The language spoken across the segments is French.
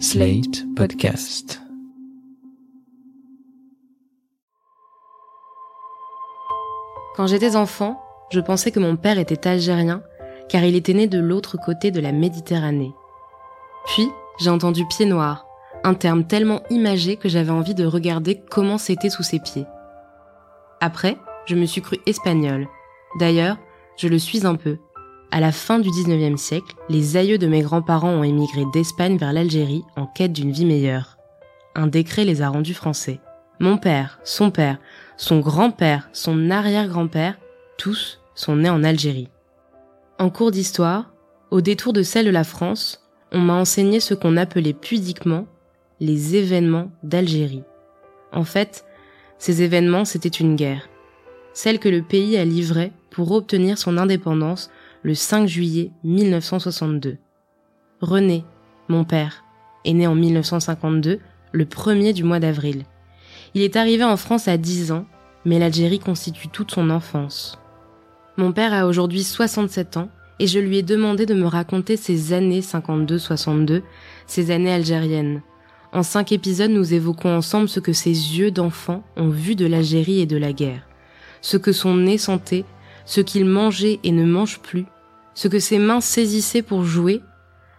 Slate Podcast. Quand j'étais enfant, je pensais que mon père était algérien car il était né de l'autre côté de la Méditerranée. Puis, j'ai entendu pied noir, un terme tellement imagé que j'avais envie de regarder comment c'était sous ses pieds. Après, je me suis cru espagnol. D'ailleurs, je le suis un peu. À la fin du 19e siècle, les aïeux de mes grands-parents ont émigré d'Espagne vers l'Algérie en quête d'une vie meilleure. Un décret les a rendus français. Mon père, son père, son grand-père, son arrière-grand-père, tous sont nés en Algérie. En cours d'histoire, au détour de celle de la France, on m'a enseigné ce qu'on appelait pudiquement les événements d'Algérie. En fait, ces événements, c'était une guerre. Celle que le pays a livrée pour obtenir son indépendance le 5 juillet 1962. René, mon père, est né en 1952, le premier du mois d'avril. Il est arrivé en France à 10 ans, mais l'Algérie constitue toute son enfance. Mon père a aujourd'hui 67 ans et je lui ai demandé de me raconter ses années 52-62, ses années algériennes. En cinq épisodes, nous évoquons ensemble ce que ses yeux d'enfant ont vu de l'Algérie et de la guerre, ce que son nez sentait, ce qu'il mangeait et ne mange plus, ce que ses mains saisissaient pour jouer,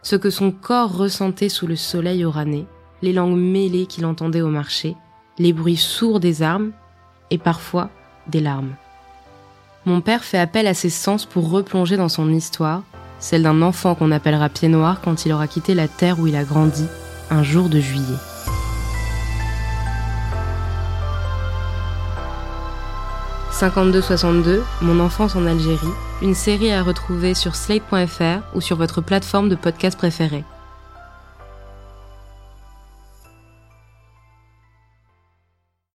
ce que son corps ressentait sous le soleil orané, les langues mêlées qu'il entendait au marché, les bruits sourds des armes et parfois des larmes. Mon père fait appel à ses sens pour replonger dans son histoire, celle d'un enfant qu'on appellera pied noir quand il aura quitté la terre où il a grandi un jour de juillet. « 52-62, Mon enfance en Algérie, une série à retrouver sur slate.fr ou sur votre plateforme de podcast préférée.